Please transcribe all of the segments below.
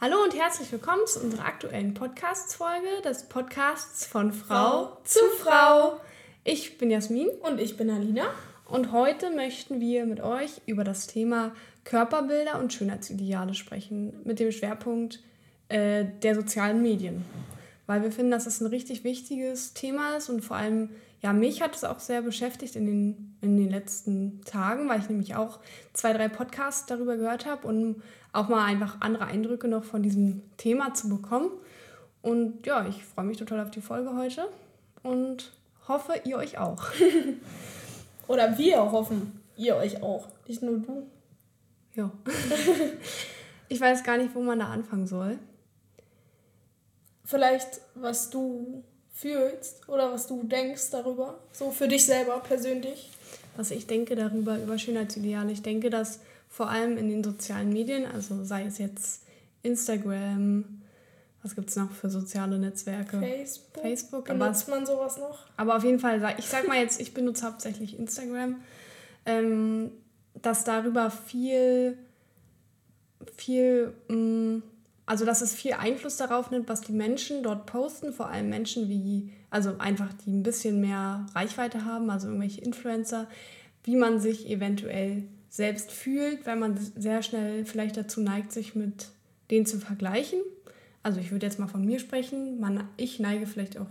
Hallo und herzlich willkommen zu unserer aktuellen Podcast-Folge des Podcasts von Frau, Frau zu Frau. Ich bin Jasmin. Und ich bin Alina. Und heute möchten wir mit euch über das Thema Körperbilder und Schönheitsideale sprechen, mit dem Schwerpunkt äh, der sozialen Medien. Weil wir finden, dass es das ein richtig wichtiges Thema ist und vor allem, ja, mich hat es auch sehr beschäftigt in den, in den letzten Tagen, weil ich nämlich auch zwei, drei Podcasts darüber gehört habe und auch mal einfach andere Eindrücke noch von diesem Thema zu bekommen. Und ja, ich freue mich total auf die Folge heute und hoffe, ihr euch auch. Oder wir hoffen, ihr euch auch. Nicht nur du. Ja. ich weiß gar nicht, wo man da anfangen soll. Vielleicht, was du fühlst oder was du denkst darüber. So für dich selber persönlich. Was ich denke darüber, über Schönheitsideale. Ich denke, dass vor allem in den sozialen Medien, also sei es jetzt Instagram, was gibt es noch für soziale Netzwerke? Facebook. Facebook. Benutzt aber, man sowas noch? Aber auf jeden Fall, ich sag mal jetzt, ich benutze hauptsächlich Instagram, ähm, dass darüber viel, viel, mh, mm, also dass es viel Einfluss darauf nimmt, was die Menschen dort posten, vor allem Menschen wie, also einfach die ein bisschen mehr Reichweite haben, also irgendwelche Influencer, wie man sich eventuell selbst fühlt, weil man sehr schnell vielleicht dazu neigt, sich mit denen zu vergleichen. Also ich würde jetzt mal von mir sprechen. Man, ich neige vielleicht auch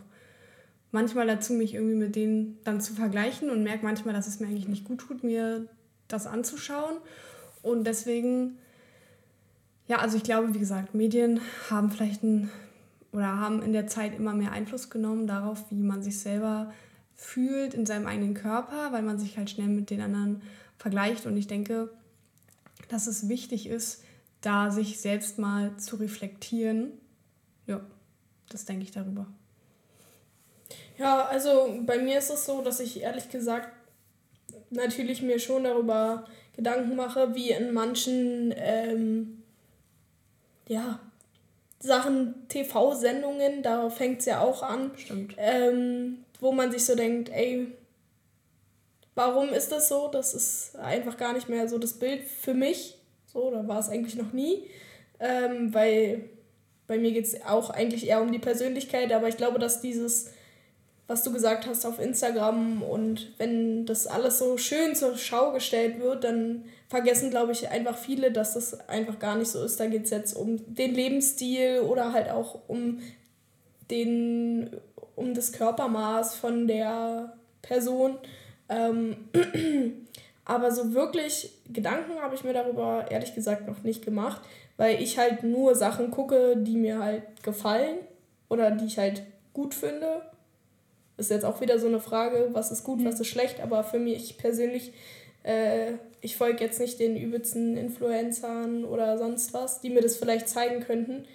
manchmal dazu, mich irgendwie mit denen dann zu vergleichen und merke manchmal, dass es mir eigentlich nicht gut tut, mir das anzuschauen. Und deswegen, ja, also ich glaube, wie gesagt, Medien haben vielleicht ein oder haben in der Zeit immer mehr Einfluss genommen darauf, wie man sich selber fühlt in seinem eigenen Körper, weil man sich halt schnell mit den anderen vergleicht. Und ich denke, dass es wichtig ist, da sich selbst mal zu reflektieren. Ja, das denke ich darüber. Ja, also bei mir ist es so, dass ich ehrlich gesagt natürlich mir schon darüber Gedanken mache, wie in manchen ähm, ja, Sachen, TV-Sendungen, da fängt es ja auch an. Ähm, wo man sich so denkt, ey, Warum ist das so? Das ist einfach gar nicht mehr so das Bild für mich. So, da war es eigentlich noch nie. Ähm, weil bei mir geht es auch eigentlich eher um die Persönlichkeit, aber ich glaube, dass dieses, was du gesagt hast auf Instagram und wenn das alles so schön zur Schau gestellt wird, dann vergessen, glaube ich, einfach viele, dass das einfach gar nicht so ist. Da geht es jetzt um den Lebensstil oder halt auch um den, um das Körpermaß von der Person. Ähm, aber so wirklich Gedanken habe ich mir darüber ehrlich gesagt noch nicht gemacht, weil ich halt nur Sachen gucke, die mir halt gefallen oder die ich halt gut finde. Ist jetzt auch wieder so eine Frage, was ist gut, was ist schlecht, aber für mich persönlich, äh, ich folge jetzt nicht den übelsten Influencern oder sonst was, die mir das vielleicht zeigen könnten.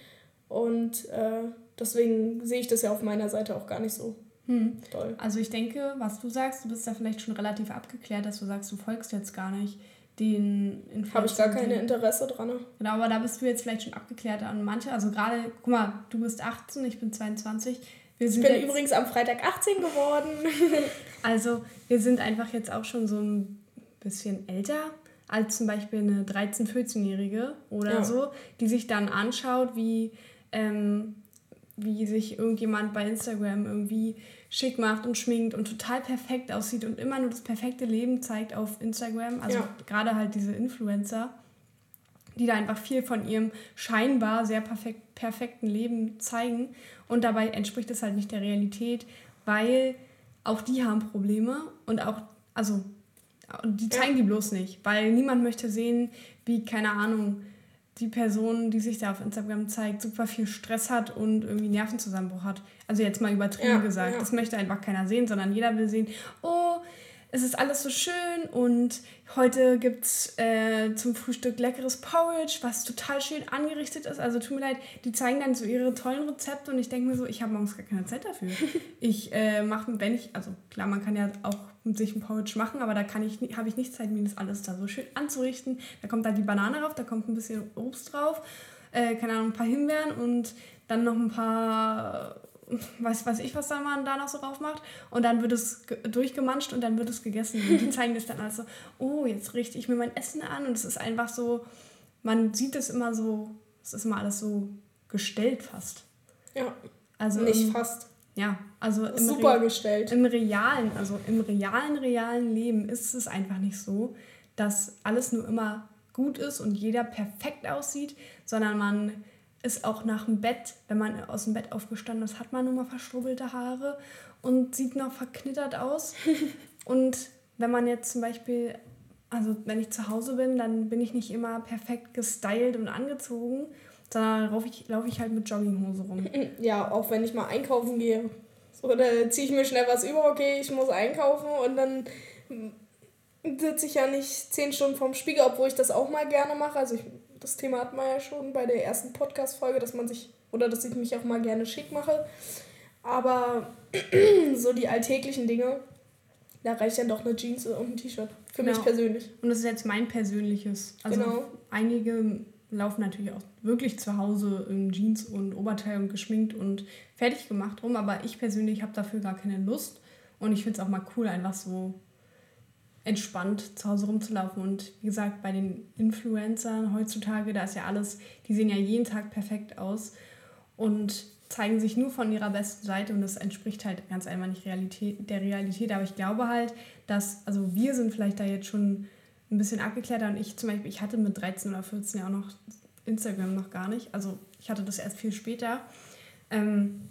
Und äh, deswegen sehe ich das ja auf meiner Seite auch gar nicht so. Hm. Toll. Also ich denke, was du sagst, du bist da vielleicht schon relativ abgeklärt, dass du sagst, du folgst jetzt gar nicht den Influencer. Habe ich gar kein Interesse dran. Genau, aber da bist du jetzt vielleicht schon abgeklärt an manche. Also gerade, guck mal, du bist 18, ich bin 22. Wir ich bin übrigens am Freitag 18 geworden. also wir sind einfach jetzt auch schon so ein bisschen älter als zum Beispiel eine 13-, 14-Jährige oder ja. so, die sich dann anschaut, wie ähm, wie sich irgendjemand bei Instagram irgendwie schick macht und schminkt und total perfekt aussieht und immer nur das perfekte Leben zeigt auf Instagram. Also ja. gerade halt diese Influencer, die da einfach viel von ihrem scheinbar sehr perfekt, perfekten Leben zeigen. Und dabei entspricht es halt nicht der Realität, weil auch die haben Probleme und auch, also, die zeigen ja. die bloß nicht, weil niemand möchte sehen, wie, keine Ahnung, die Person, die sich da auf Instagram zeigt, super viel Stress hat und irgendwie Nervenzusammenbruch hat. Also jetzt mal übertrieben ja, gesagt. Ja. Das möchte einfach keiner sehen, sondern jeder will sehen, oh, es ist alles so schön und heute gibt es äh, zum Frühstück leckeres Porridge, was total schön angerichtet ist. Also tut mir leid, die zeigen dann so ihre tollen Rezepte und ich denke mir so, ich habe morgens gar keine Zeit dafür. ich äh, mache, wenn ich, also klar, man kann ja auch sich ein Porridge machen, aber da kann ich, habe ich nicht Zeit, mir das alles da so schön anzurichten. Da kommt da die Banane drauf, da kommt ein bisschen Obst drauf, äh, keine Ahnung, ein paar Himbeeren und dann noch ein paar weiß, weiß ich, was da man da noch so drauf macht. Und dann wird es durchgemanscht und dann wird es gegessen. Und die zeigen das dann alles so, oh, jetzt richte ich mir mein Essen an. Und es ist einfach so, man sieht es immer so es ist immer alles so gestellt fast. Ja. Also nicht fast. Ja, also im super Re gestellt. Im realen, also im realen, realen Leben ist es einfach nicht so, dass alles nur immer gut ist und jeder perfekt aussieht, sondern man ist auch nach dem Bett, wenn man aus dem Bett aufgestanden ist, hat man nur mal verstrubbelte Haare und sieht noch verknittert aus. und wenn man jetzt zum Beispiel, also wenn ich zu Hause bin, dann bin ich nicht immer perfekt gestylt und angezogen, sondern laufe ich, lauf ich halt mit Jogginghose rum. Ja, auch wenn ich mal einkaufen gehe. Oder ziehe ich mir schnell was über, okay, ich muss einkaufen und dann sitze ich ja nicht zehn Stunden vorm Spiegel, obwohl ich das auch mal gerne mache. Also ich, das Thema hat man ja schon bei der ersten Podcast-Folge, dass man sich, oder dass ich mich auch mal gerne schick mache. Aber so die alltäglichen Dinge, da reicht dann doch eine Jeans und ein T-Shirt. Für genau. mich persönlich. Und das ist jetzt mein persönliches. Also genau. einige laufen natürlich auch wirklich zu Hause in Jeans und Oberteil und geschminkt und fertig gemacht rum, aber ich persönlich habe dafür gar keine Lust. Und ich finde es auch mal cool, einfach so entspannt zu Hause rumzulaufen. Und wie gesagt, bei den Influencern heutzutage, da ist ja alles, die sehen ja jeden Tag perfekt aus und zeigen sich nur von ihrer besten Seite und das entspricht halt ganz einfach nicht Realität, der Realität. Aber ich glaube halt, dass, also wir sind vielleicht da jetzt schon ein bisschen abgeklärter und ich zum Beispiel, ich hatte mit 13 oder 14 ja auch noch Instagram noch gar nicht. Also ich hatte das erst viel später. Ähm,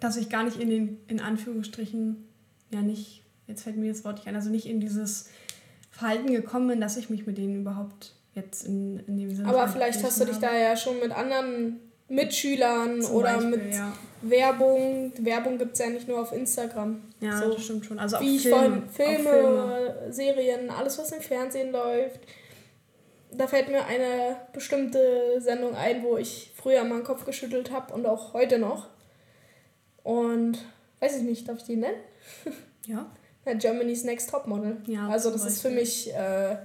dass ich gar nicht in den, in Anführungsstrichen, ja nicht jetzt fällt mir das Wort nicht ein, also nicht in dieses Verhalten gekommen bin, dass ich mich mit denen überhaupt jetzt in, in dem Sinne. Aber vielleicht hast du dich da ja schon mit anderen Mitschülern Zum oder Beispiel, mit ja. Werbung. Werbung gibt es ja nicht nur auf Instagram. Ja, so, das stimmt schon. Also wie Film, Filme, Filme, Serien, alles was im Fernsehen läuft. Da fällt mir eine bestimmte Sendung ein, wo ich früher mal den Kopf geschüttelt habe und auch heute noch. Und weiß ich nicht, darf ich die nennen? Ja. Germany's Next Topmodel. Ja, also das ist für mich, äh,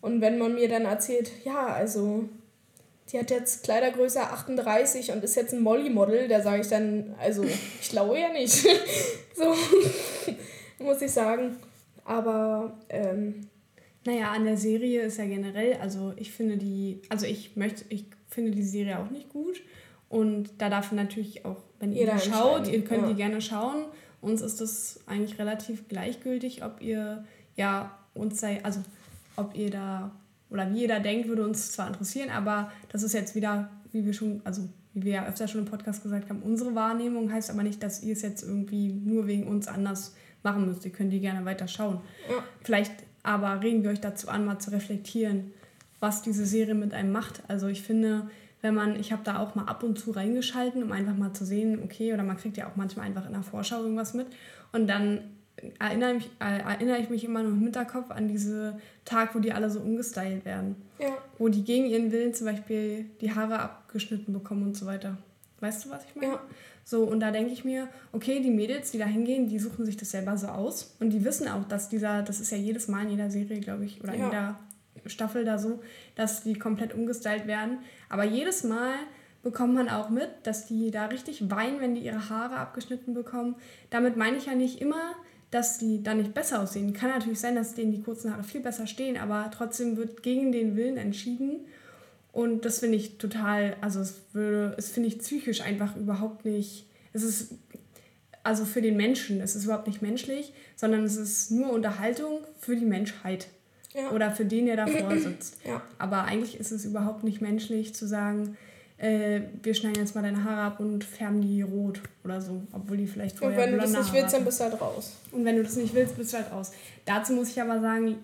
und wenn man mir dann erzählt, ja, also die hat jetzt Kleidergröße 38 und ist jetzt ein Molly-Model, da sage ich dann, also ich glaube ja nicht. so, muss ich sagen. Aber, ähm, naja, an der Serie ist ja generell, also ich finde die, also ich möchte, ich finde die Serie auch nicht gut. Und da darf natürlich auch, wenn ihr die schaut, ihr könnt ja. die gerne schauen. Uns ist das eigentlich relativ gleichgültig, ob ihr ja uns sei, also ob ihr da oder wie da denkt, würde uns zwar interessieren, aber das ist jetzt wieder, wie wir schon, also wie wir ja öfter schon im Podcast gesagt haben, unsere Wahrnehmung heißt aber nicht, dass ihr es jetzt irgendwie nur wegen uns anders machen müsst. Ihr könnt die gerne weiter schauen. Ja. Vielleicht aber regen wir euch dazu an, mal zu reflektieren, was diese Serie mit einem macht. Also ich finde, wenn man, ich habe da auch mal ab und zu reingeschalten, um einfach mal zu sehen, okay, oder man kriegt ja auch manchmal einfach in der Vorschau irgendwas mit. Und dann erinnere, mich, äh, erinnere ich mich immer noch im Hinterkopf an diese Tag, wo die alle so umgestylt werden. Ja. Wo die gegen ihren Willen zum Beispiel die Haare abgeschnitten bekommen und so weiter. Weißt du, was ich meine? Ja. So, und da denke ich mir, okay, die Mädels, die da hingehen, die suchen sich das selber so aus. Und die wissen auch, dass dieser, das ist ja jedes Mal in jeder Serie, glaube ich, oder ja. in jeder Staffel da so, dass die komplett umgestylt werden. Aber jedes Mal bekommt man auch mit, dass die da richtig weinen, wenn die ihre Haare abgeschnitten bekommen. Damit meine ich ja nicht immer, dass die da nicht besser aussehen. Kann natürlich sein, dass denen die kurzen Haare viel besser stehen, aber trotzdem wird gegen den Willen entschieden. Und das finde ich total, also es würde, es finde ich psychisch einfach überhaupt nicht, es ist, also für den Menschen, es ist überhaupt nicht menschlich, sondern es ist nur Unterhaltung für die Menschheit. Ja. Oder für den, der davor sitzt. Ja. Aber eigentlich ist es überhaupt nicht menschlich zu sagen, äh, wir schneiden jetzt mal deine Haare ab und färben die rot oder so, obwohl die vielleicht vorher Und wenn du das nicht willst, dann bist du halt raus. Und wenn du das nicht willst, bist du halt raus. Dazu muss ich aber sagen,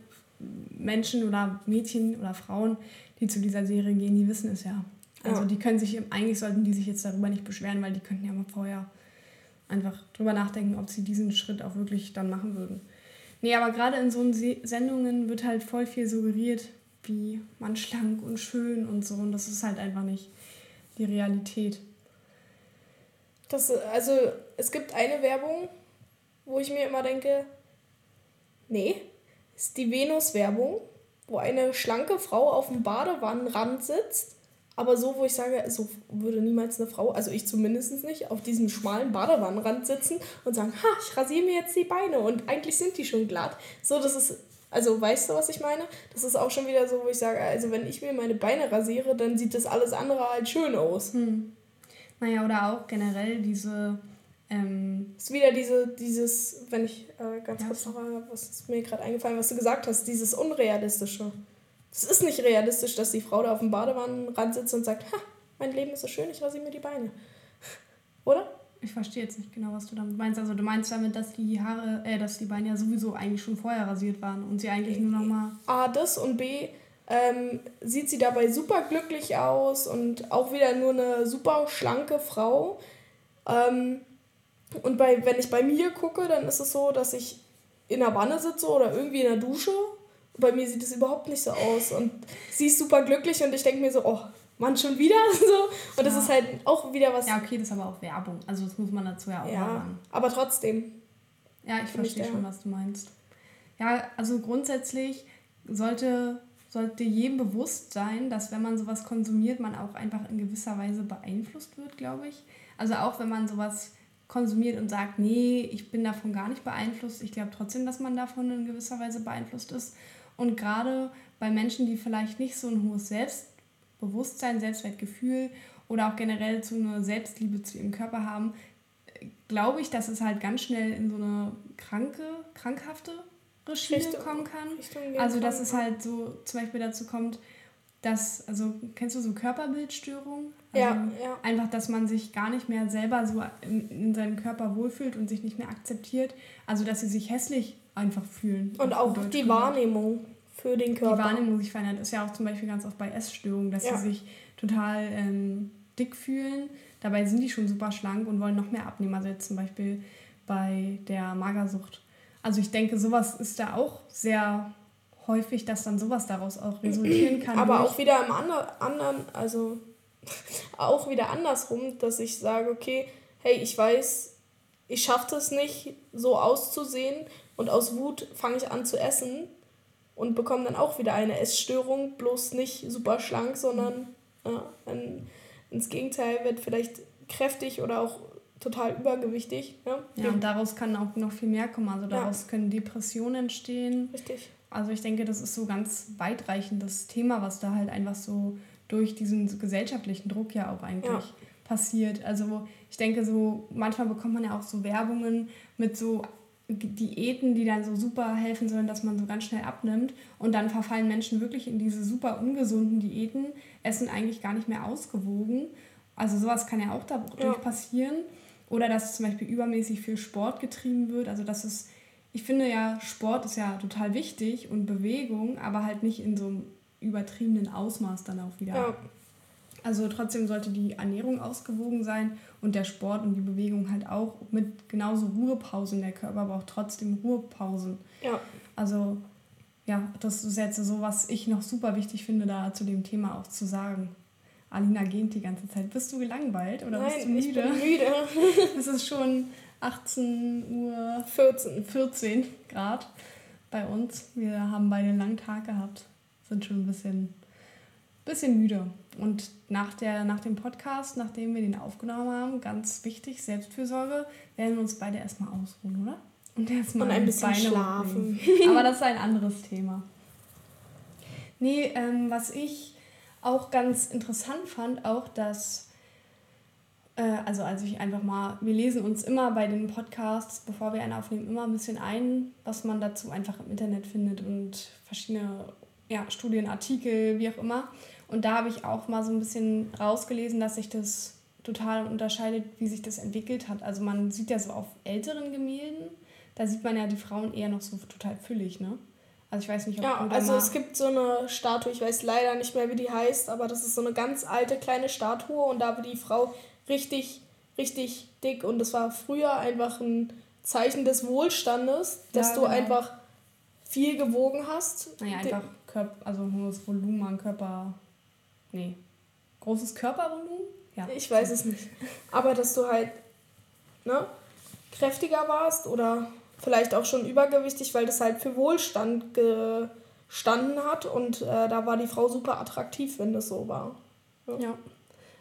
Menschen oder Mädchen oder Frauen, die zu dieser Serie gehen, die wissen es ja. Also ja. die können sich, eigentlich sollten die sich jetzt darüber nicht beschweren, weil die könnten ja mal vorher einfach drüber nachdenken, ob sie diesen Schritt auch wirklich dann machen würden. Nee, aber gerade in so Sendungen wird halt voll viel suggeriert, wie man schlank und schön und so. Und das ist halt einfach nicht die Realität. Das, also, es gibt eine Werbung, wo ich mir immer denke, nee, ist die Venus-Werbung, wo eine schlanke Frau auf dem Badewannenrand sitzt aber so, wo ich sage, so würde niemals eine Frau, also ich zumindest nicht, auf diesem schmalen Badewannenrand sitzen und sagen, ha, ich rasiere mir jetzt die Beine und eigentlich sind die schon glatt. So, das ist Also weißt du, was ich meine? Das ist auch schon wieder so, wo ich sage, also wenn ich mir meine Beine rasiere, dann sieht das alles andere halt schön aus. Hm. Naja, oder auch generell diese. Ähm, ist wieder diese, dieses, wenn ich äh, ganz ja. kurz noch mal, was ist mir gerade eingefallen, was du gesagt hast, dieses Unrealistische. Es ist nicht realistisch, dass die Frau da auf dem Badewannenrand sitzt und sagt, ha, mein Leben ist so schön, ich rasiere mir die Beine. Oder? Ich verstehe jetzt nicht genau, was du damit meinst. Also du meinst damit, dass die Haare, äh, dass die Beine ja sowieso eigentlich schon vorher rasiert waren und sie eigentlich nur noch mal. A, das und B, ähm, sieht sie dabei super glücklich aus und auch wieder nur eine super schlanke Frau. Ähm, und bei, wenn ich bei mir gucke, dann ist es so, dass ich in der Wanne sitze oder irgendwie in der Dusche. Bei mir sieht es überhaupt nicht so aus. Und sie ist super glücklich und ich denke mir so, oh, Mann, schon wieder? so. Und das ja. ist halt auch wieder was. Ja, okay, das ist aber auch Werbung. Also das muss man dazu ja auch ja, sagen. Aber trotzdem. Ja, ich verstehe schon, was du meinst. Ja, also grundsätzlich sollte, sollte jedem bewusst sein, dass wenn man sowas konsumiert, man auch einfach in gewisser Weise beeinflusst wird, glaube ich. Also auch wenn man sowas konsumiert und sagt, nee, ich bin davon gar nicht beeinflusst, ich glaube trotzdem, dass man davon in gewisser Weise beeinflusst ist. Und gerade bei Menschen, die vielleicht nicht so ein hohes Selbst Bewusstsein, Selbstwertgefühl oder auch generell zu einer Selbstliebe zu ihrem Körper haben, glaube ich, dass es halt ganz schnell in so eine kranke, krankhafte Schiene kommen kann. Also dass es halt so zum Beispiel dazu kommt, dass, also kennst du so Körperbildstörungen? Also ja, ja. Einfach, dass man sich gar nicht mehr selber so in, in seinem Körper wohlfühlt und sich nicht mehr akzeptiert. Also dass sie sich hässlich einfach fühlen. Und auch die Wahrnehmung für den Körper. Die Wahrnehmung sich verändert. Ist ja auch zum Beispiel ganz oft bei Essstörungen, dass ja. sie sich total ähm, dick fühlen. Dabei sind die schon super schlank und wollen noch mehr abnehmen. Also jetzt zum Beispiel bei der Magersucht. Also ich denke, sowas ist da auch sehr häufig, dass dann sowas daraus auch resultieren kann. Aber auch wieder im ander, anderen, also auch wieder andersrum, dass ich sage, okay, hey, ich weiß, ich schaffe es nicht, so auszusehen und aus Wut fange ich an zu essen und bekommen dann auch wieder eine Essstörung, bloß nicht super schlank, sondern ja, ein, ins Gegenteil wird vielleicht kräftig oder auch total übergewichtig. Ja, ja und daraus kann auch noch viel mehr kommen. Also daraus ja. können Depressionen entstehen. Richtig. Also ich denke, das ist so ganz weitreichendes Thema, was da halt einfach so durch diesen gesellschaftlichen Druck ja auch eigentlich ja. passiert. Also ich denke so, manchmal bekommt man ja auch so Werbungen mit so Diäten, die dann so super helfen sollen, dass man so ganz schnell abnimmt. Und dann verfallen Menschen wirklich in diese super ungesunden Diäten, essen eigentlich gar nicht mehr ausgewogen. Also sowas kann ja auch dadurch ja. passieren. Oder dass zum Beispiel übermäßig viel Sport getrieben wird. Also das ist, ich finde ja, Sport ist ja total wichtig und Bewegung, aber halt nicht in so einem übertriebenen Ausmaß dann auch wieder. Ja. Also trotzdem sollte die Ernährung ausgewogen sein und der Sport und die Bewegung halt auch mit genauso Ruhepausen. Der Körper braucht trotzdem Ruhepausen. Ja. Also ja, das ist jetzt so, was ich noch super wichtig finde, da zu dem Thema auch zu sagen. Alina gähnt die ganze Zeit. Bist du gelangweilt oder Nein, bist du müde? Ich bin müde. es ist schon 18 Uhr 14. 14 Grad bei uns. Wir haben beide einen langen Tag gehabt. Sind schon ein bisschen, bisschen müde. Und nach, der, nach dem Podcast, nachdem wir den aufgenommen haben, ganz wichtig, Selbstfürsorge, werden wir uns beide erstmal ausruhen, oder? Und erstmal ein bisschen Beine schlafen. Aber das ist ein anderes Thema. Nee, ähm, was ich auch ganz interessant fand, auch dass, äh, also als ich einfach mal, wir lesen uns immer bei den Podcasts, bevor wir einen aufnehmen, immer ein bisschen ein, was man dazu einfach im Internet findet und verschiedene ja, Studienartikel, wie auch immer. Und da habe ich auch mal so ein bisschen rausgelesen, dass sich das total unterscheidet, wie sich das entwickelt hat. Also man sieht ja so auf älteren Gemälden, da sieht man ja die Frauen eher noch so total füllig, ne? Also ich weiß nicht, ob Ja, also es gibt so eine Statue, ich weiß leider nicht mehr, wie die heißt, aber das ist so eine ganz alte kleine Statue und da war die Frau richtig, richtig dick und das war früher einfach ein Zeichen des Wohlstandes, dass ja, du genau. einfach viel gewogen hast. Naja, einfach Körper, also hohes Volumen an Körper Nee. Großes Körpervolumen? Ja. Ich weiß es nicht. Aber dass du halt ne, kräftiger warst oder vielleicht auch schon übergewichtig, weil das halt für Wohlstand gestanden hat und äh, da war die Frau super attraktiv, wenn das so war. Ja. ja.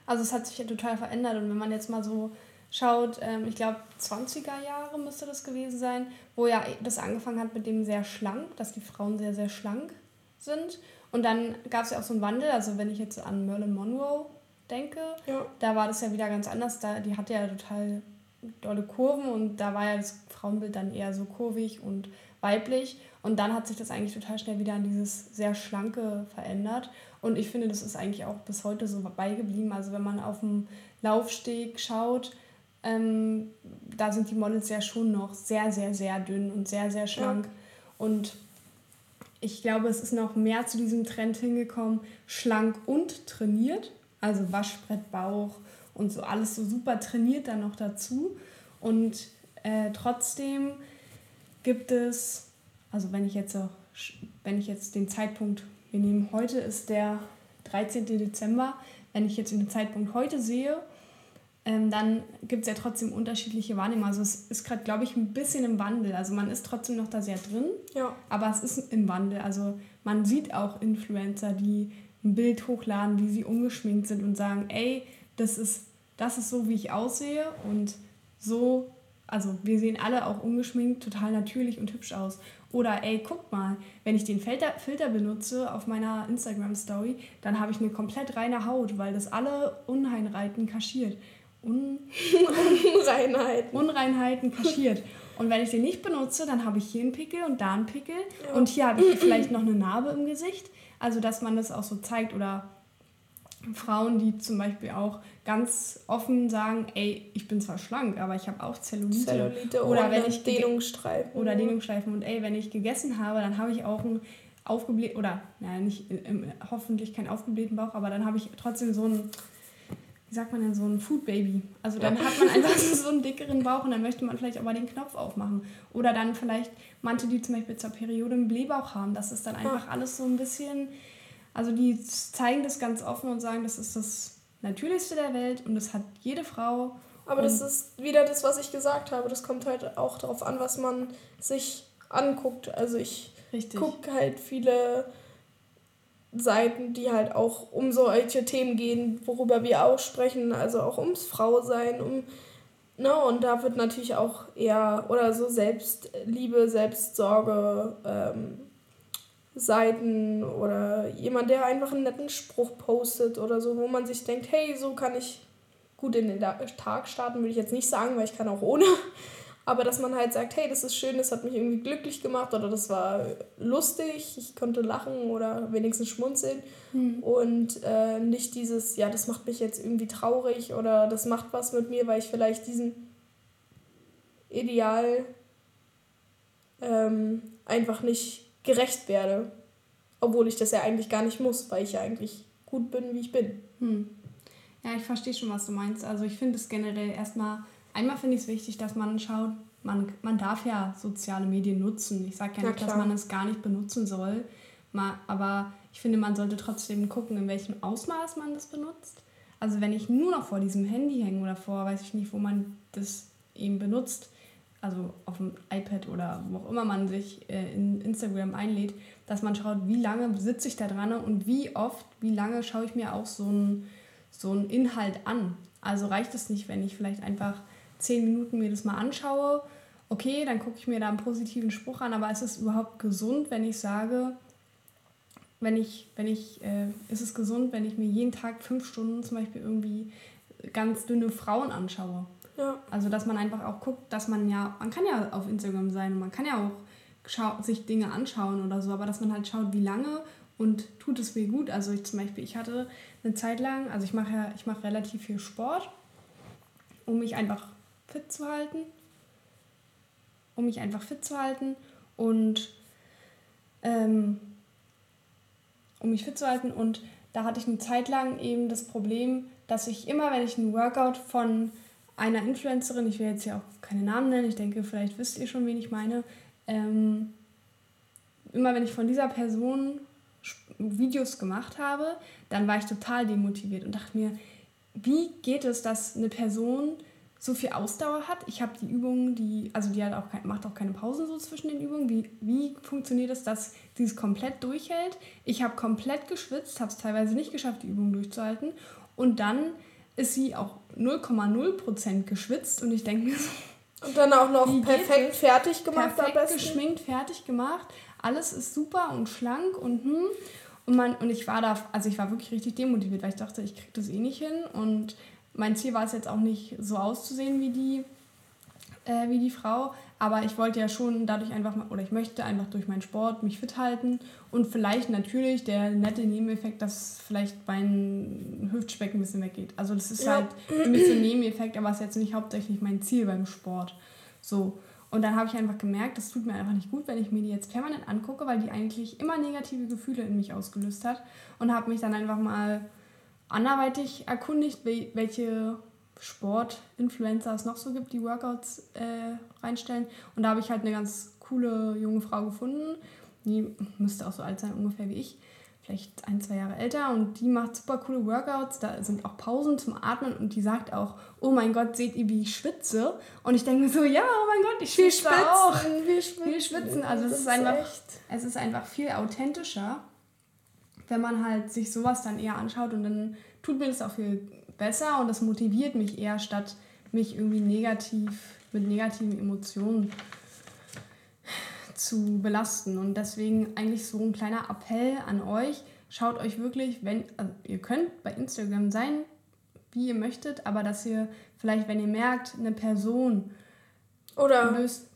Also es hat sich ja total verändert und wenn man jetzt mal so schaut, ähm, ich glaube 20er Jahre müsste das gewesen sein, wo ja das angefangen hat mit dem sehr schlank, dass die Frauen sehr, sehr schlank sind. Und dann gab es ja auch so einen Wandel, also wenn ich jetzt an Merlin Monroe denke, ja. da war das ja wieder ganz anders. Da, die hatte ja total dolle Kurven und da war ja das Frauenbild dann eher so kurvig und weiblich. Und dann hat sich das eigentlich total schnell wieder an dieses sehr schlanke verändert. Und ich finde, das ist eigentlich auch bis heute so beigeblieben. Also wenn man auf dem Laufsteg schaut, ähm, da sind die Models ja schon noch sehr, sehr, sehr dünn und sehr, sehr schlank. Ja. Und ich glaube, es ist noch mehr zu diesem Trend hingekommen, schlank und trainiert. Also Waschbrettbauch und so alles so super trainiert dann noch dazu. Und äh, trotzdem gibt es, also wenn ich jetzt wenn ich jetzt den Zeitpunkt, wir nehmen heute ist der 13. Dezember, wenn ich jetzt den Zeitpunkt heute sehe, ähm, dann gibt es ja trotzdem unterschiedliche Wahrnehmungen. Also es ist gerade, glaube ich, ein bisschen im Wandel. Also man ist trotzdem noch da sehr drin, ja. aber es ist im Wandel. Also man sieht auch Influencer, die ein Bild hochladen, wie sie ungeschminkt sind und sagen, ey, das ist, das ist so, wie ich aussehe und so, also wir sehen alle auch ungeschminkt, total natürlich und hübsch aus. Oder ey, guck mal, wenn ich den Filter, Filter benutze auf meiner Instagram-Story, dann habe ich eine komplett reine Haut, weil das alle Unreinheiten kaschiert. Un Unreinheiten. Unreinheiten kaschiert. Und wenn ich den nicht benutze, dann habe ich hier einen Pickel und da einen Pickel. Ja. Und hier habe ich vielleicht noch eine Narbe im Gesicht. Also, dass man das auch so zeigt. Oder Frauen, die zum Beispiel auch ganz offen sagen, ey, ich bin zwar schlank, aber ich habe auch Zellulite. Zellulite oder wenn ich Dehnungsstreifen. Oder Dehnungsstreifen. Und ey, wenn ich gegessen habe, dann habe ich auch einen aufgeblähten, oder naja, nicht, hoffentlich keinen aufgeblähten Bauch, aber dann habe ich trotzdem so einen wie sagt man denn, so ein Food Baby. Also dann ja. hat man einfach so einen dickeren Bauch und dann möchte man vielleicht auch mal den Knopf aufmachen. Oder dann vielleicht manche, die zum Beispiel zur Periode einen Blähbauch haben. Das ist dann einfach ja. alles so ein bisschen, also die zeigen das ganz offen und sagen, das ist das Natürlichste der Welt und das hat jede Frau. Aber das ist wieder das, was ich gesagt habe. Das kommt halt auch darauf an, was man sich anguckt. Also ich gucke halt viele Seiten, die halt auch um solche Themen gehen, worüber wir auch sprechen, also auch ums Frausein, um ne, und da wird natürlich auch eher oder so Selbstliebe, Selbstsorge ähm, Seiten oder jemand, der einfach einen netten Spruch postet oder so, wo man sich denkt, hey, so kann ich gut in den Tag starten, würde ich jetzt nicht sagen, weil ich kann auch ohne. Aber dass man halt sagt, hey, das ist schön, das hat mich irgendwie glücklich gemacht oder das war lustig, ich konnte lachen oder wenigstens schmunzeln. Mhm. Und äh, nicht dieses, ja, das macht mich jetzt irgendwie traurig oder das macht was mit mir, weil ich vielleicht diesem Ideal ähm, einfach nicht gerecht werde. Obwohl ich das ja eigentlich gar nicht muss, weil ich ja eigentlich gut bin, wie ich bin. Hm. Ja, ich verstehe schon, was du meinst. Also ich finde es generell erstmal einmal finde ich es wichtig, dass man schaut, man, man darf ja soziale Medien nutzen. Ich sage ja, nicht, dass man es gar nicht benutzen soll, mal, aber ich finde, man sollte trotzdem gucken, in welchem Ausmaß man das benutzt. Also wenn ich nur noch vor diesem Handy hänge oder vor, weiß ich nicht, wo man das eben benutzt, also auf dem iPad oder wo auch immer man sich äh, in Instagram einlädt, dass man schaut, wie lange sitze ich da dran und wie oft, wie lange schaue ich mir auch so einen so Inhalt an. Also reicht es nicht, wenn ich vielleicht einfach zehn Minuten mir das mal anschaue, okay, dann gucke ich mir da einen positiven Spruch an, aber ist es überhaupt gesund, wenn ich sage, wenn ich, wenn ich, äh, ist es gesund, wenn ich mir jeden Tag fünf Stunden zum Beispiel irgendwie ganz dünne Frauen anschaue? Ja. Also, dass man einfach auch guckt, dass man ja, man kann ja auf Instagram sein und man kann ja auch sich Dinge anschauen oder so, aber dass man halt schaut, wie lange und tut es mir gut. Also ich zum Beispiel, ich hatte eine Zeit lang, also ich mache ja, ich mache relativ viel Sport, um mich einfach fit zu halten. Um mich einfach fit zu halten und ähm, um mich fit zu halten. Und da hatte ich eine Zeit lang eben das Problem, dass ich immer, wenn ich einen Workout von einer Influencerin, ich will jetzt ja auch keine Namen nennen, ich denke, vielleicht wisst ihr schon, wen ich meine, ähm, immer wenn ich von dieser Person Videos gemacht habe, dann war ich total demotiviert und dachte mir, wie geht es, dass eine Person so viel Ausdauer hat. Ich habe die Übungen, die, also die hat auch kein, macht auch keine Pausen so zwischen den Übungen. Wie, wie funktioniert es, dass sie es komplett durchhält? Ich habe komplett geschwitzt, habe es teilweise nicht geschafft, die Übungen durchzuhalten. Und dann ist sie auch 0,0% geschwitzt und ich denke mir so. Und dann auch noch perfekt fertig gemacht perfekt geschminkt, fertig gemacht. Alles ist super und schlank und hm. Und, man, und ich war da, also ich war wirklich richtig demotiviert, weil ich dachte, ich krieg das eh nicht hin. Und mein Ziel war es jetzt auch nicht so auszusehen wie die, äh, wie die Frau. Aber ich wollte ja schon dadurch einfach mal, oder ich möchte einfach durch meinen Sport mich fit halten und vielleicht natürlich der nette Nebeneffekt, dass vielleicht mein Hüftspeck ein bisschen weggeht. Also das ist ja. halt ein bisschen Nebeneffekt, aber es ist jetzt nicht hauptsächlich mein Ziel beim Sport. So. Und dann habe ich einfach gemerkt, das tut mir einfach nicht gut, wenn ich mir die jetzt permanent angucke, weil die eigentlich immer negative Gefühle in mich ausgelöst hat. Und habe mich dann einfach mal anderweitig erkundigt, welche Sport-Influencer es noch so gibt, die Workouts äh, reinstellen. Und da habe ich halt eine ganz coole junge Frau gefunden. Die müsste auch so alt sein, ungefähr wie ich. Vielleicht ein, zwei Jahre älter. Und die macht super coole Workouts. Da sind auch Pausen zum Atmen. Und die sagt auch, oh mein Gott, seht ihr, wie ich schwitze? Und ich denke mir so, ja, oh mein Gott, ich schwitze wir schwitzen, auch. Wir schwitzen. Wir schwitzen. Also es ist, einfach, es ist einfach viel authentischer, wenn man halt sich sowas dann eher anschaut. Und dann tut mir das auch viel besser und das motiviert mich eher, statt mich irgendwie negativ mit negativen Emotionen zu belasten. Und deswegen eigentlich so ein kleiner Appell an euch. Schaut euch wirklich, wenn, also ihr könnt bei Instagram sein, wie ihr möchtet, aber dass ihr vielleicht, wenn ihr merkt, eine Person oder löst.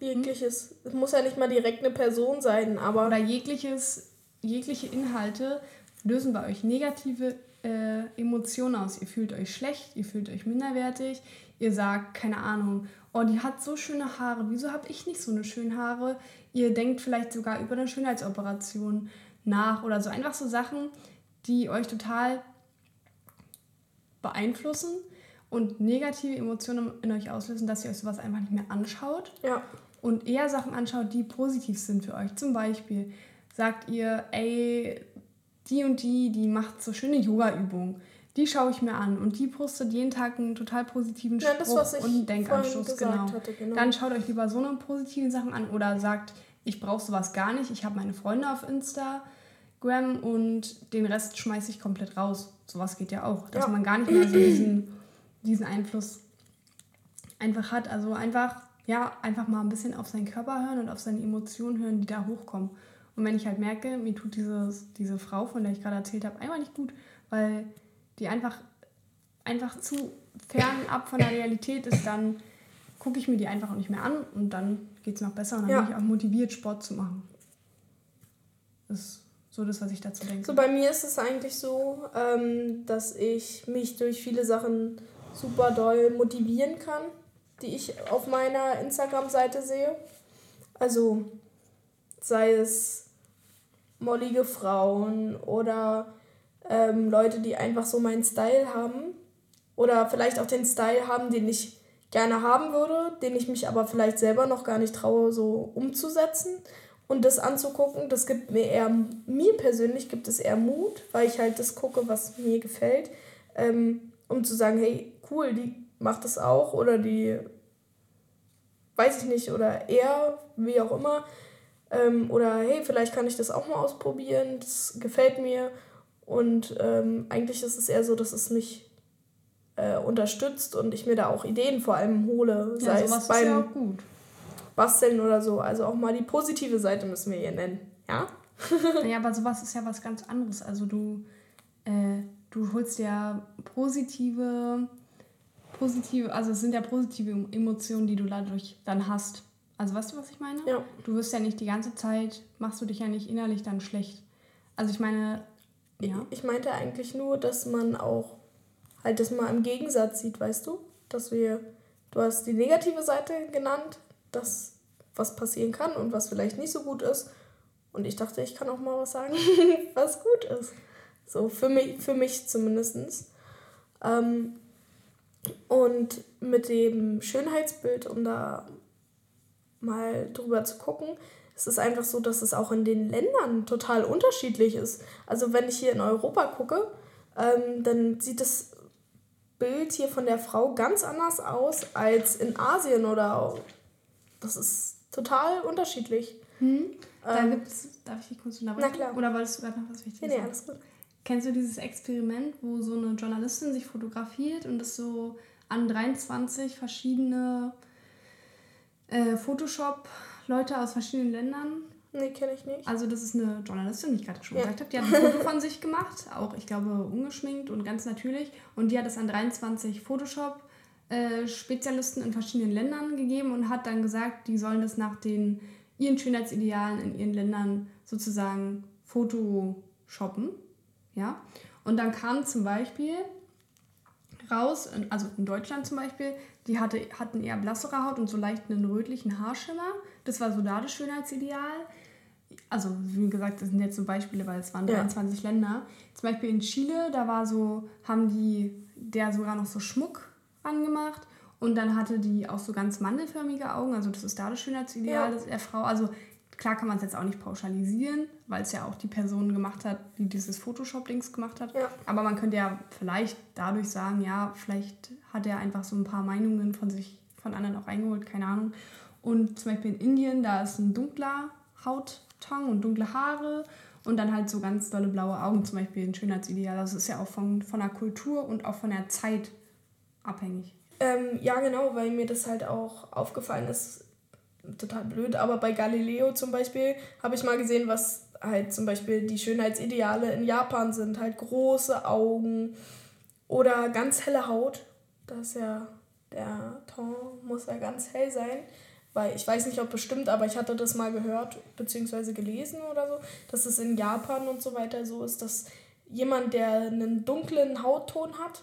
Jegliches, es muss ja nicht mal direkt eine Person sein, aber. Oder jegliches, jegliche Inhalte lösen bei euch negative äh, Emotionen aus. Ihr fühlt euch schlecht, ihr fühlt euch minderwertig, ihr sagt, keine Ahnung, oh, die hat so schöne Haare, wieso habe ich nicht so eine schöne Haare? Ihr denkt vielleicht sogar über eine Schönheitsoperation nach oder so. Einfach so Sachen, die euch total beeinflussen und negative Emotionen in euch auslösen, dass ihr euch sowas einfach nicht mehr anschaut. Ja. Und eher Sachen anschaut, die positiv sind für euch. Zum Beispiel sagt ihr, ey, die und die, die macht so schöne Yoga-Übungen. Die schaue ich mir an und die postet jeden Tag einen total positiven Spruch ja, das, und einen Denkanstoß. Genau. Hatte, genau. Dann schaut euch lieber so eine positiven Sachen an oder sagt, ich brauche sowas gar nicht. Ich habe meine Freunde auf Instagram und den Rest schmeiße ich komplett raus. Sowas geht ja auch, dass ja. man gar nicht mehr so diesen, diesen Einfluss einfach hat. Also einfach, ja, einfach mal ein bisschen auf seinen Körper hören und auf seine Emotionen hören, die da hochkommen. Und wenn ich halt merke, mir tut dieses, diese Frau, von der ich gerade erzählt habe, einfach nicht gut, weil die einfach, einfach zu fern ab von der Realität ist, dann gucke ich mir die einfach auch nicht mehr an und dann geht es noch besser und dann ja. bin ich auch motiviert, Sport zu machen. Das ist so das, was ich dazu denke. So bei mir ist es eigentlich so, ähm, dass ich mich durch viele Sachen super doll motivieren kann, die ich auf meiner Instagram-Seite sehe. Also sei es mollige Frauen oder ähm, Leute, die einfach so meinen Style haben oder vielleicht auch den Style haben, den ich gerne haben würde, den ich mich aber vielleicht selber noch gar nicht traue, so umzusetzen und das anzugucken. Das gibt mir eher, mir persönlich gibt es eher Mut, weil ich halt das gucke, was mir gefällt, ähm, um zu sagen, hey, cool, die macht das auch oder die, weiß ich nicht, oder er, wie auch immer. Ähm, oder hey, vielleicht kann ich das auch mal ausprobieren, das gefällt mir. Und ähm, eigentlich ist es eher so, dass es mich äh, unterstützt und ich mir da auch Ideen vor allem hole, ja, sei es beim ja Basteln oder so. Also auch mal die positive Seite müssen wir hier nennen, ja? ja, aber sowas ist ja was ganz anderes. Also du, äh, du holst ja positive, positive, also es sind ja positive Emotionen, die du dadurch dann hast. Also weißt du, was ich meine? Ja. Du wirst ja nicht die ganze Zeit, machst du dich ja nicht innerlich dann schlecht. Also ich meine, ja. Ich meinte eigentlich nur, dass man auch halt das mal im Gegensatz sieht, weißt du? Dass wir, du hast die negative Seite genannt, das, was passieren kann und was vielleicht nicht so gut ist. Und ich dachte, ich kann auch mal was sagen, was gut ist. So, für mich, für mich zumindest. Ähm, und mit dem Schönheitsbild, um da mal drüber zu gucken, ist es einfach so, dass es auch in den Ländern total unterschiedlich ist. Also wenn ich hier in Europa gucke, ähm, dann sieht das Bild hier von der Frau ganz anders aus als in Asien oder das ist total unterschiedlich. Hm. Da ähm, gibt's, darf ich dich kurz unterbrechen? Na klar. Oder wolltest du gerade noch was Wichtiges nee, nee, alles gut. kennst du dieses Experiment, wo so eine Journalistin sich fotografiert und das so an 23 verschiedene äh, Photoshop-Leute aus verschiedenen Ländern Nee, kenne ich nicht. Also das ist eine Journalistin, die ich gerade schon ja. gesagt habe. Die hat ein Foto von sich gemacht, auch ich glaube ungeschminkt und ganz natürlich. Und die hat es an 23 Photoshop-Spezialisten in verschiedenen Ländern gegeben und hat dann gesagt, die sollen das nach den ihren Schönheitsidealen in ihren Ländern sozusagen photoshoppen. Ja? Und dann kam zum Beispiel raus, also in Deutschland zum Beispiel, die hatte, hatten eher blassere Haut und so leicht einen rötlichen Haarschimmer. Das war so da das Schönheitsideal. Also, wie gesagt, das sind jetzt so Beispiele, weil es waren ja. 23 Länder. Zum Beispiel in Chile, da war so, haben die der sogar noch so Schmuck angemacht. Und dann hatte die auch so ganz mandelförmige Augen. Also, das ist da das Schönheitsideal ja. der Frau. Also, klar kann man es jetzt auch nicht pauschalisieren, weil es ja auch die Person gemacht hat, die dieses Photoshop-Dings gemacht hat. Ja. Aber man könnte ja vielleicht dadurch sagen, ja, vielleicht hat er einfach so ein paar Meinungen von sich, von anderen auch eingeholt, keine Ahnung. Und zum Beispiel in Indien, da ist ein dunkler Hautton und dunkle Haare und dann halt so ganz dolle blaue Augen, zum Beispiel ein Schönheitsideal. Das also ist ja auch von, von der Kultur und auch von der Zeit abhängig. Ähm, ja, genau, weil mir das halt auch aufgefallen ist, total blöd, aber bei Galileo zum Beispiel habe ich mal gesehen, was halt zum Beispiel die Schönheitsideale in Japan sind. Halt große Augen oder ganz helle Haut. Das ist ja, der Ton muss ja ganz hell sein weil ich weiß nicht, ob bestimmt, aber ich hatte das mal gehört bzw. gelesen oder so, dass es in Japan und so weiter so ist, dass jemand, der einen dunklen Hautton hat,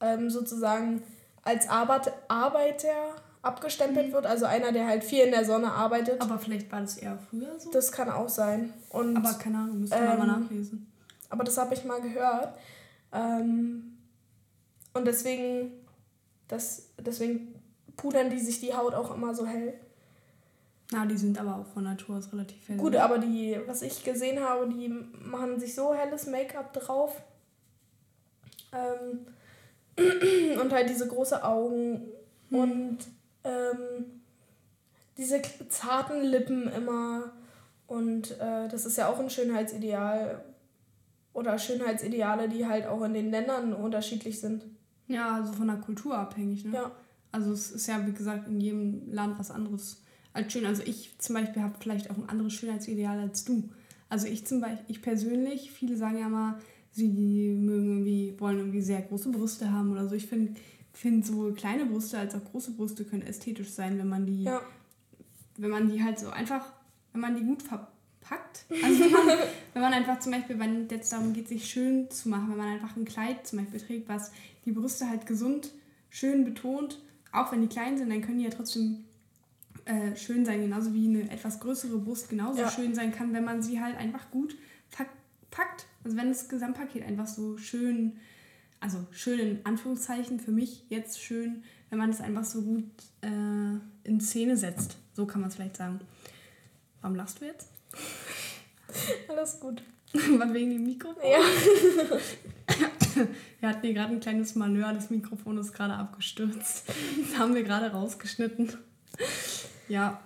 ähm, sozusagen als Arbeit, Arbeiter abgestempelt wird, also einer, der halt viel in der Sonne arbeitet. Aber vielleicht war das eher früher so? Das kann auch sein. Und, aber keine Ahnung, müsste man ähm, mal nachlesen. Aber das habe ich mal gehört. Ähm, und deswegen, das, deswegen pudern die sich die Haut auch immer so hell. Na, die sind aber auch von Natur aus relativ hell. Gut, aber die, was ich gesehen habe, die machen sich so helles Make-up drauf. Ähm, und halt diese große Augen hm. und ähm, diese zarten Lippen immer. Und äh, das ist ja auch ein Schönheitsideal. Oder Schönheitsideale, die halt auch in den Ländern unterschiedlich sind. Ja, also von der Kultur abhängig, ne? Ja. Also es ist ja, wie gesagt, in jedem Land was anderes als schön. Also ich zum Beispiel habe vielleicht auch ein anderes Schönheitsideal als du. Also ich zum Beispiel, ich persönlich, viele sagen ja mal, sie mögen irgendwie, wollen irgendwie sehr große Brüste haben oder so. Ich finde find sowohl kleine Brüste als auch große Brüste können ästhetisch sein, wenn man die, ja. wenn man die halt so einfach, wenn man die gut verpackt. Also wenn man, wenn man einfach zum Beispiel, wenn es jetzt darum geht, sich schön zu machen, wenn man einfach ein Kleid zum Beispiel trägt, was die Brüste halt gesund, schön betont auch wenn die klein sind, dann können die ja trotzdem äh, schön sein, genauso wie eine etwas größere Brust genauso ja. schön sein kann, wenn man sie halt einfach gut packt. Also wenn das Gesamtpaket einfach so schön, also schön in Anführungszeichen, für mich jetzt schön, wenn man das einfach so gut äh, in Szene setzt. So kann man es vielleicht sagen. Warum lachst du jetzt? Alles gut. War wegen dem Mikrofon? Ja. wir hatten hier gerade ein kleines Malheur, das Mikrofon ist gerade abgestürzt. Das haben wir gerade rausgeschnitten. Ja.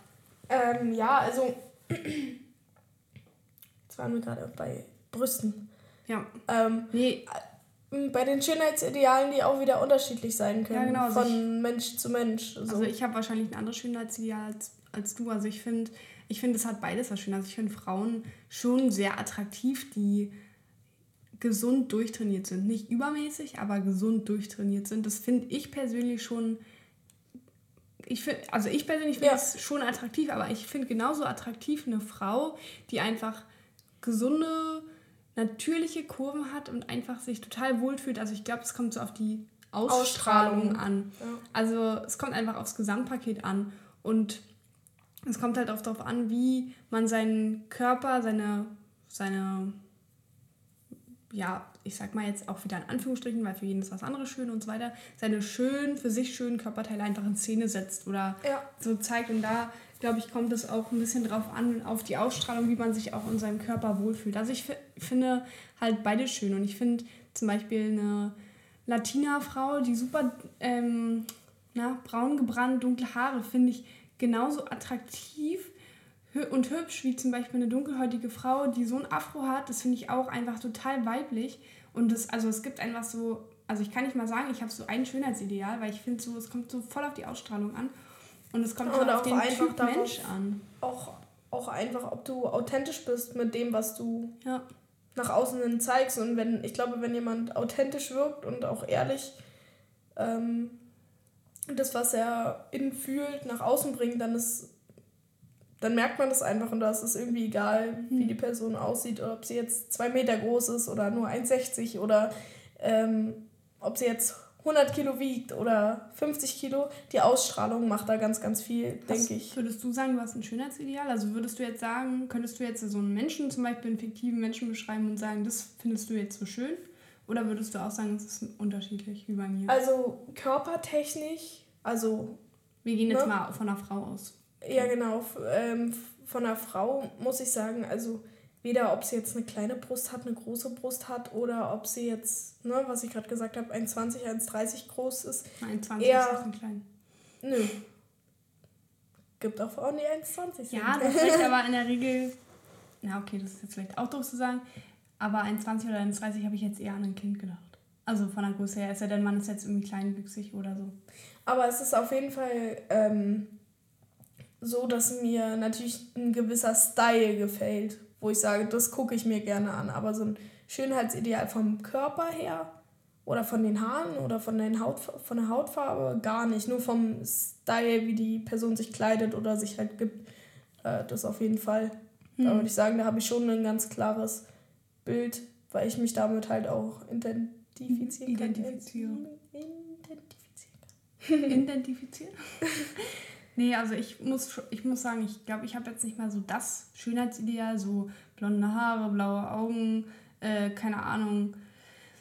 Ähm, ja, also. Jetzt waren wir gerade bei Brüsten. Ja. Ähm, nee. Bei den Schönheitsidealen, die auch wieder unterschiedlich sein können. Ja, genau. Also von ich, Mensch zu Mensch. So. Also ich habe wahrscheinlich ein anderes Schönheitsideal als, als du. Also ich finde, ich finde, es hat beides was schön. Also ich finde Frauen schon sehr attraktiv, die gesund durchtrainiert sind. Nicht übermäßig, aber gesund durchtrainiert sind. Das finde ich persönlich schon. Ich find, also ich persönlich finde es ja. schon attraktiv, aber ich finde genauso attraktiv eine Frau, die einfach gesunde, natürliche Kurven hat und einfach sich total wohlfühlt. Also ich glaube, es kommt so auf die Ausstrahlung, Ausstrahlung. an. Ja. Also es kommt einfach aufs Gesamtpaket an. Und es kommt halt auch darauf an, wie man seinen Körper, seine, seine, ja, ich sag mal jetzt auch wieder in Anführungsstrichen, weil für jeden ist was anderes schön und so weiter, seine schönen, für sich schönen Körperteile einfach in Szene setzt oder ja. so zeigt. Und da, glaube ich, kommt es auch ein bisschen drauf an, auf die Ausstrahlung, wie man sich auch in seinem Körper wohlfühlt. Also ich finde halt beide schön und ich finde zum Beispiel eine Latina-Frau, die super ähm, na, braun gebrannt, dunkle Haare, finde ich genauso attraktiv, und hübsch, wie zum Beispiel eine dunkelhäutige Frau, die so ein Afro hat, das finde ich auch einfach total weiblich. Und das, also es gibt einfach so, also ich kann nicht mal sagen, ich habe so ein Schönheitsideal, weil ich finde so, es kommt so voll auf die Ausstrahlung an. Und es kommt halt auf den Typ darauf, Mensch an. Auch, auch einfach, ob du authentisch bist mit dem, was du ja. nach außen hin zeigst. Und wenn, ich glaube, wenn jemand authentisch wirkt und auch ehrlich ähm, das, was er innen fühlt, nach außen bringt, dann ist dann merkt man das einfach und da ist es irgendwie egal, wie hm. die Person aussieht, oder ob sie jetzt zwei Meter groß ist oder nur 1,60 oder ähm, ob sie jetzt 100 Kilo wiegt oder 50 Kilo. Die Ausstrahlung macht da ganz, ganz viel, denke ich. Würdest du sagen, du hast ein Schönheitsideal? Also würdest du jetzt sagen, könntest du jetzt so einen Menschen, zum Beispiel einen fiktiven Menschen beschreiben und sagen, das findest du jetzt so schön? Oder würdest du auch sagen, es ist unterschiedlich wie bei mir? Also körpertechnisch, also. Wir gehen jetzt ne? mal von einer Frau aus. Ja, genau. Ähm, von einer Frau muss ich sagen, also weder ob sie jetzt eine kleine Brust hat, eine große Brust hat oder ob sie jetzt, ne, was ich gerade gesagt habe, 1,20, 1,30 groß ist. 1,20 eher, ist ein klein. Nö. Gibt auch Frauen, die 1,20 sind. Ja, das ist aber in der Regel, na okay, das ist jetzt vielleicht auch doof zu sagen, aber 1,20 oder 1,30 habe ich jetzt eher an ein Kind gedacht. Also von der Größe her, ist ja der Mann ist jetzt irgendwie kleinwüchsig oder so. Aber es ist auf jeden Fall ähm, so, dass mir natürlich ein gewisser Style gefällt, wo ich sage, das gucke ich mir gerne an. Aber so ein Schönheitsideal vom Körper her oder von den Haaren oder von, den Haut, von der Hautfarbe gar nicht. Nur vom Style, wie die Person sich kleidet oder sich halt gibt, äh, das auf jeden Fall. Hm. Da würde ich sagen, da habe ich schon ein ganz klares Bild, weil ich mich damit halt auch identifizieren Identifizieren. Identifizieren. Identifizieren? Nee, also ich muss, ich muss sagen, ich glaube, ich habe jetzt nicht mal so das Schönheitsideal, so blonde Haare, blaue Augen, äh, keine Ahnung,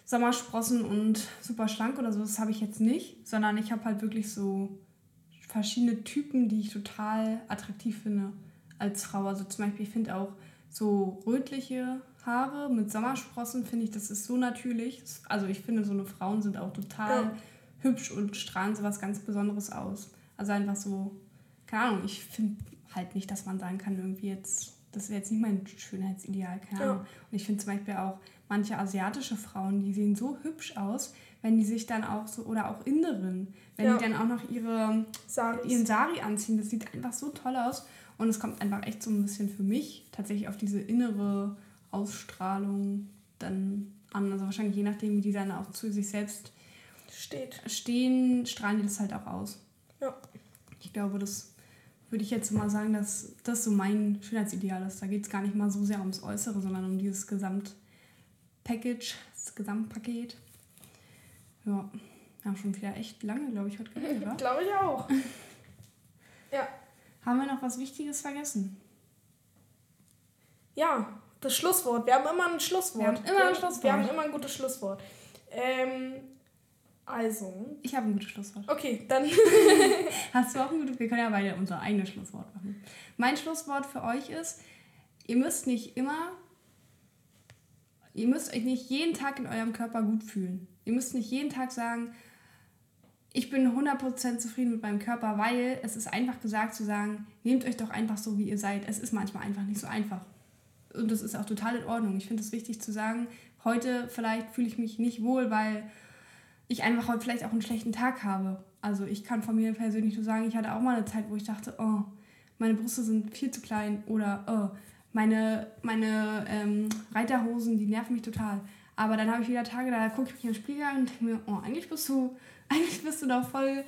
Sommersprossen und super schlank oder so. Das habe ich jetzt nicht, sondern ich habe halt wirklich so verschiedene Typen, die ich total attraktiv finde als Frau. Also zum Beispiel, ich finde auch so rötliche Haare mit Sommersprossen, finde ich, das ist so natürlich. Also ich finde, so eine Frauen sind auch total ja. hübsch und strahlen so was ganz Besonderes aus. Also einfach so keine Ahnung, ich finde halt nicht, dass man sagen kann, irgendwie jetzt, das ist jetzt nicht mein Schönheitsideal, keine Ahnung. Ja. Und ich finde zum Beispiel auch manche asiatische Frauen, die sehen so hübsch aus, wenn die sich dann auch so, oder auch Inderinnen, wenn ja. die dann auch noch ihre, ihren Sari anziehen, das sieht einfach so toll aus. Und es kommt einfach echt so ein bisschen für mich tatsächlich auf diese innere Ausstrahlung dann an. Also wahrscheinlich je nachdem, wie die dann auch zu sich selbst Steht. stehen, strahlen die das halt auch aus. Ja. Ich glaube, das würde ich jetzt mal sagen, dass das so mein Schönheitsideal ist. Da geht es gar nicht mal so sehr ums Äußere, sondern um dieses Gesamtpackage, das Gesamtpaket. Ja, wir haben schon wieder echt lange, glaube ich, heute geredet, oder? glaube ich auch. ja. Haben wir noch was Wichtiges vergessen? Ja, das Schlusswort. Wir haben immer ein Schlusswort. Wir haben immer ein Schlusswort. Wir haben immer ein gutes Schlusswort. Ähm, also. Ich habe ein gutes Schlusswort. Okay, dann. Hast du auch ein gutes? Wir können ja beide unser eigenes Schlusswort machen. Mein Schlusswort für euch ist: Ihr müsst nicht immer. Ihr müsst euch nicht jeden Tag in eurem Körper gut fühlen. Ihr müsst nicht jeden Tag sagen, ich bin 100% zufrieden mit meinem Körper, weil es ist einfach gesagt zu sagen, nehmt euch doch einfach so, wie ihr seid. Es ist manchmal einfach nicht so einfach. Und das ist auch total in Ordnung. Ich finde es wichtig zu sagen, heute vielleicht fühle ich mich nicht wohl, weil ich einfach heute vielleicht auch einen schlechten Tag habe. Also ich kann von mir persönlich nur sagen, ich hatte auch mal eine Zeit, wo ich dachte, oh, meine Brüste sind viel zu klein oder oh, meine, meine ähm, Reiterhosen, die nerven mich total. Aber dann habe ich wieder Tage, da gucke ich mich in den Spiegel an und denke mir, oh, eigentlich bist du, eigentlich bist du doch voll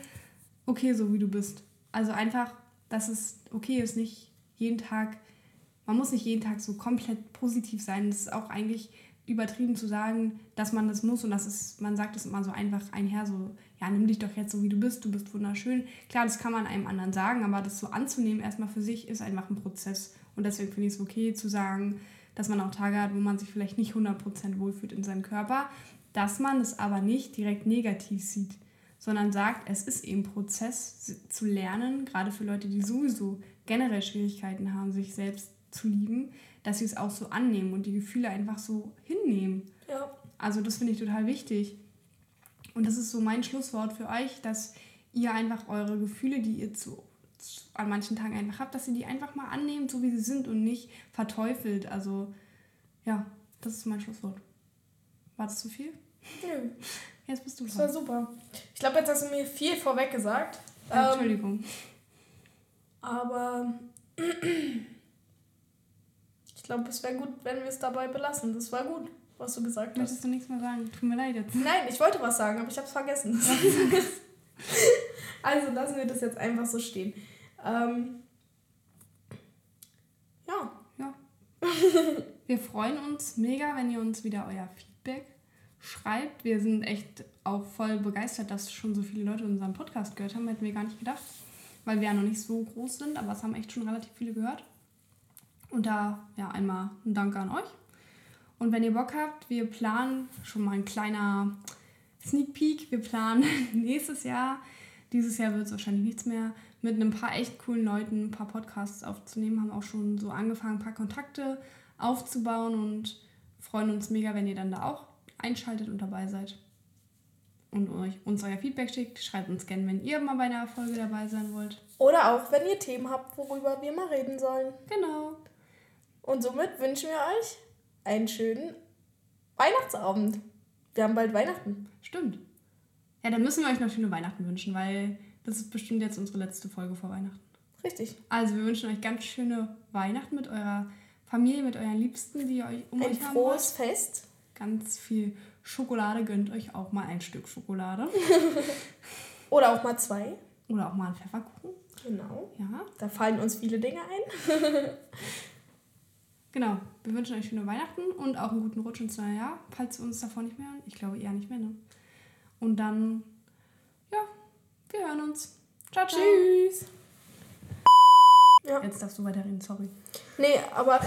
okay, so wie du bist. Also einfach, dass es okay ist, nicht jeden Tag, man muss nicht jeden Tag so komplett positiv sein. Das ist auch eigentlich übertrieben zu sagen, dass man das muss und das ist, man sagt es immer so einfach einher, so, ja, nimm dich doch jetzt so, wie du bist, du bist wunderschön. Klar, das kann man einem anderen sagen, aber das so anzunehmen erstmal für sich ist einfach ein Prozess. Und deswegen finde ich es okay zu sagen, dass man auch Tage hat, wo man sich vielleicht nicht 100% wohlfühlt in seinem Körper, dass man es aber nicht direkt negativ sieht, sondern sagt, es ist eben Prozess zu lernen, gerade für Leute, die sowieso generell Schwierigkeiten haben, sich selbst zu lieben, dass sie es auch so annehmen und die Gefühle einfach so hinnehmen. Ja. Also das finde ich total wichtig. Und das ist so mein Schlusswort für euch, dass ihr einfach eure Gefühle, die ihr zu, an manchen Tagen einfach habt, dass ihr die einfach mal annehmt, so wie sie sind und nicht verteufelt. Also ja, das ist mein Schlusswort. War das zu viel? Nö. Jetzt bist du dran. Das war super. Ich glaube, jetzt hast du mir viel vorweg gesagt. Ja, Entschuldigung. Ähm, aber glaube, es wäre gut, wenn wir es dabei belassen. Das war gut, was du gesagt hast. Möchtest du nichts mehr sagen? Tut mir leid jetzt. Nein, ich wollte was sagen, aber ich habe es vergessen. also lassen wir das jetzt einfach so stehen. Ähm, ja. Ja. wir freuen uns mega, wenn ihr uns wieder euer Feedback schreibt. Wir sind echt auch voll begeistert, dass schon so viele Leute unseren Podcast gehört haben. Hätten wir gar nicht gedacht, weil wir ja noch nicht so groß sind, aber es haben echt schon relativ viele gehört. Und da ja einmal ein Danke an euch. Und wenn ihr Bock habt, wir planen schon mal ein kleiner Sneak Peek. Wir planen nächstes Jahr, dieses Jahr wird es wahrscheinlich nichts mehr, mit ein paar echt coolen Leuten ein paar Podcasts aufzunehmen. Haben auch schon so angefangen, ein paar Kontakte aufzubauen und freuen uns mega, wenn ihr dann da auch einschaltet und dabei seid. Und euch, uns euer Feedback schickt. Schreibt uns gerne, wenn ihr mal bei einer Folge dabei sein wollt. Oder auch, wenn ihr Themen habt, worüber wir mal reden sollen. Genau. Und somit wünschen wir euch einen schönen Weihnachtsabend. Wir haben bald Weihnachten. Stimmt. Ja, dann müssen wir euch noch schöne Weihnachten wünschen, weil das ist bestimmt jetzt unsere letzte Folge vor Weihnachten. Richtig. Also wir wünschen euch ganz schöne Weihnachten mit eurer Familie, mit euren Liebsten, die ihr euch um Ein euch haben. Ein frohes Fest ganz viel Schokolade. Gönnt euch auch mal ein Stück Schokolade. Oder auch mal zwei. Oder auch mal einen Pfefferkuchen. Genau. Ja. Da fallen uns viele Dinge ein. genau. Wir wünschen euch schöne Weihnachten und auch einen guten Rutsch ins neue Jahr, falls wir uns davon nicht mehr hören. Ich glaube eher nicht mehr, ne? Und dann, ja, wir hören uns. Ciao, ciao. Tschüss. Ja. Jetzt darfst du weiterreden, sorry. Nee, aber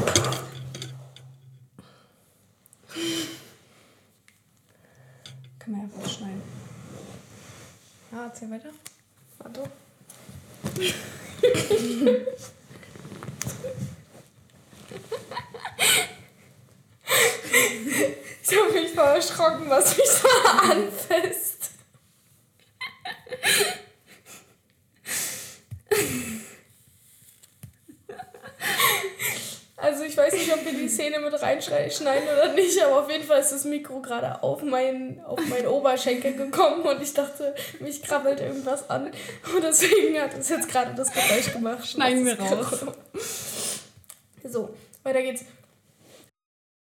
kann man ja rausschneiden. Ja, erzähl weiter. Warte. ich habe mich voll erschrocken, was mich da anfasst. Also ich weiß nicht, ob wir die Szene mit reinschneiden oder nicht, aber auf jeden Fall ist das Mikro gerade auf meinen auf mein Oberschenkel gekommen und ich dachte, mich krabbelt irgendwas an. Und deswegen hat es jetzt gerade das Geräusch gemacht. Schneiden wir raus. So, weiter geht's.